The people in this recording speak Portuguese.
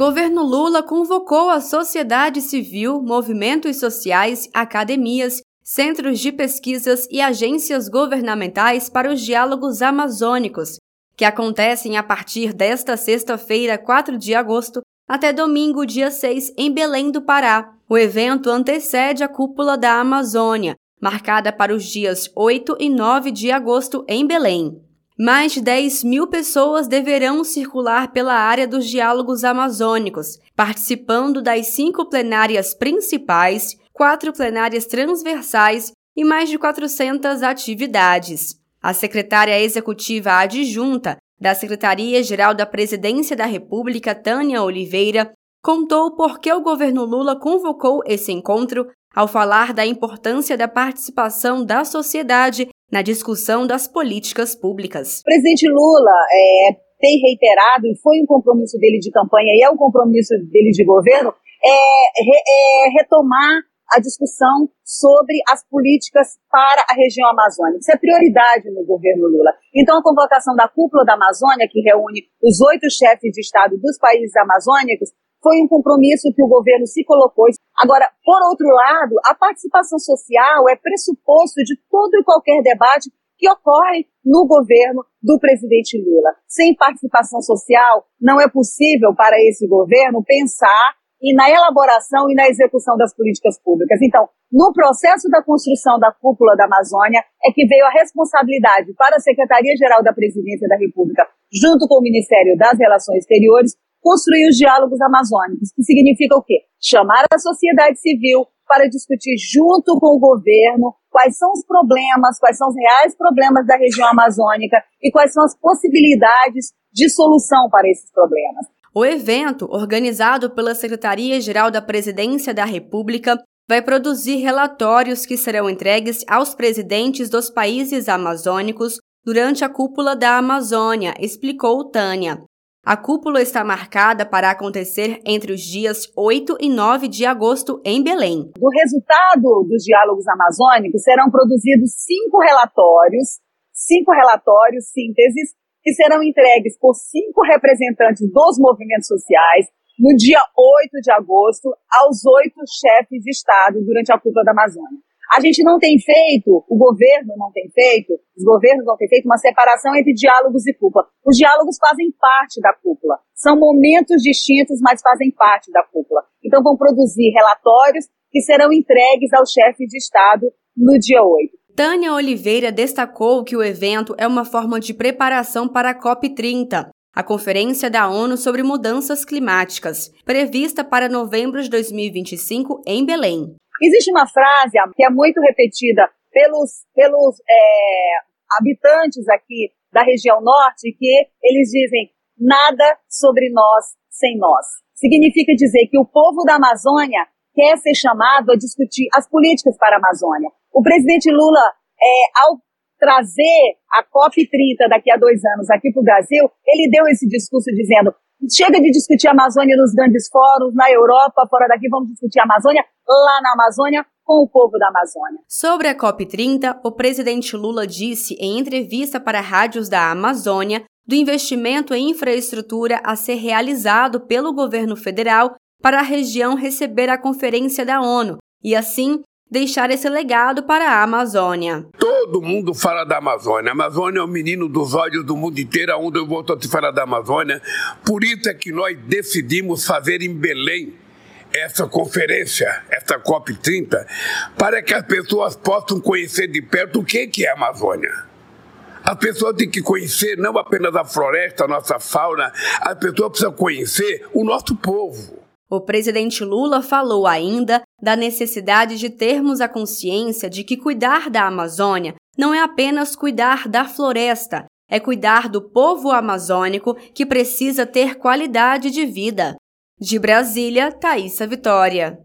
Governo Lula convocou a sociedade civil, movimentos sociais, academias, centros de pesquisas e agências governamentais para os diálogos amazônicos, que acontecem a partir desta sexta-feira, 4 de agosto, até domingo, dia 6, em Belém do Pará. O evento antecede a Cúpula da Amazônia, marcada para os dias 8 e 9 de agosto em Belém. Mais de 10 mil pessoas deverão circular pela área dos diálogos amazônicos, participando das cinco plenárias principais, quatro plenárias transversais e mais de 400 atividades. A secretária executiva adjunta da Secretaria-Geral da Presidência da República, Tânia Oliveira, contou por que o governo Lula convocou esse encontro ao falar da importância da participação da sociedade na discussão das políticas públicas. O presidente Lula é, tem reiterado, e foi um compromisso dele de campanha e é um compromisso dele de governo, é, é retomar a discussão sobre as políticas para a região amazônica. Isso é prioridade no governo Lula. Então, a convocação da cúpula da Amazônia, que reúne os oito chefes de Estado dos países amazônicos, foi um compromisso que o governo se colocou. Agora, por outro lado, a participação social é pressuposto de todo e qualquer debate que ocorre no governo do presidente Lula. Sem participação social, não é possível para esse governo pensar e na elaboração e na execução das políticas públicas. Então, no processo da construção da cúpula da Amazônia, é que veio a responsabilidade para a Secretaria-Geral da Presidência da República, junto com o Ministério das Relações Exteriores, construir os diálogos amazônicos, que significa o quê? Chamar a sociedade civil para discutir junto com o governo quais são os problemas, quais são os reais problemas da região amazônica e quais são as possibilidades de solução para esses problemas. O evento, organizado pela Secretaria-Geral da Presidência da República, vai produzir relatórios que serão entregues aos presidentes dos países amazônicos durante a cúpula da Amazônia, explicou Tânia. A cúpula está marcada para acontecer entre os dias 8 e 9 de agosto em Belém. Do resultado dos diálogos amazônicos serão produzidos cinco relatórios, cinco relatórios, sínteses, que serão entregues por cinco representantes dos movimentos sociais no dia 8 de agosto aos oito chefes de Estado durante a cúpula da Amazônia. A gente não tem feito, o governo não tem feito, os governos não têm feito uma separação entre diálogos e cúpula. Os diálogos fazem parte da cúpula. São momentos distintos, mas fazem parte da cúpula. Então vão produzir relatórios que serão entregues ao chefe de Estado no dia 8. Tânia Oliveira destacou que o evento é uma forma de preparação para a COP30, a Conferência da ONU sobre Mudanças Climáticas, prevista para novembro de 2025 em Belém. Existe uma frase que é muito repetida pelos, pelos é, habitantes aqui da região norte, que eles dizem nada sobre nós sem nós. Significa dizer que o povo da Amazônia quer ser chamado a discutir as políticas para a Amazônia. O presidente Lula, é, ao trazer a COP30 daqui a dois anos aqui para o Brasil, ele deu esse discurso dizendo chega de discutir a Amazônia nos grandes fóruns, na Europa, fora daqui, vamos discutir a Amazônia lá na Amazônia com o povo da Amazônia. Sobre a COP30, o presidente Lula disse em entrevista para rádios da Amazônia do investimento em infraestrutura a ser realizado pelo governo federal para a região receber a conferência da ONU e, assim, deixar esse legado para a Amazônia. Todo mundo fala da Amazônia. A Amazônia é o menino dos olhos do mundo inteiro, onde eu vou te falar da Amazônia. Por isso é que nós decidimos fazer em Belém essa conferência, essa COP30, para que as pessoas possam conhecer de perto o que é a Amazônia. As pessoas têm que conhecer não apenas a floresta, a nossa fauna, as pessoas precisam conhecer o nosso povo. O presidente Lula falou ainda da necessidade de termos a consciência de que cuidar da Amazônia não é apenas cuidar da floresta, é cuidar do povo amazônico que precisa ter qualidade de vida. De Brasília, Thaisa Vitória.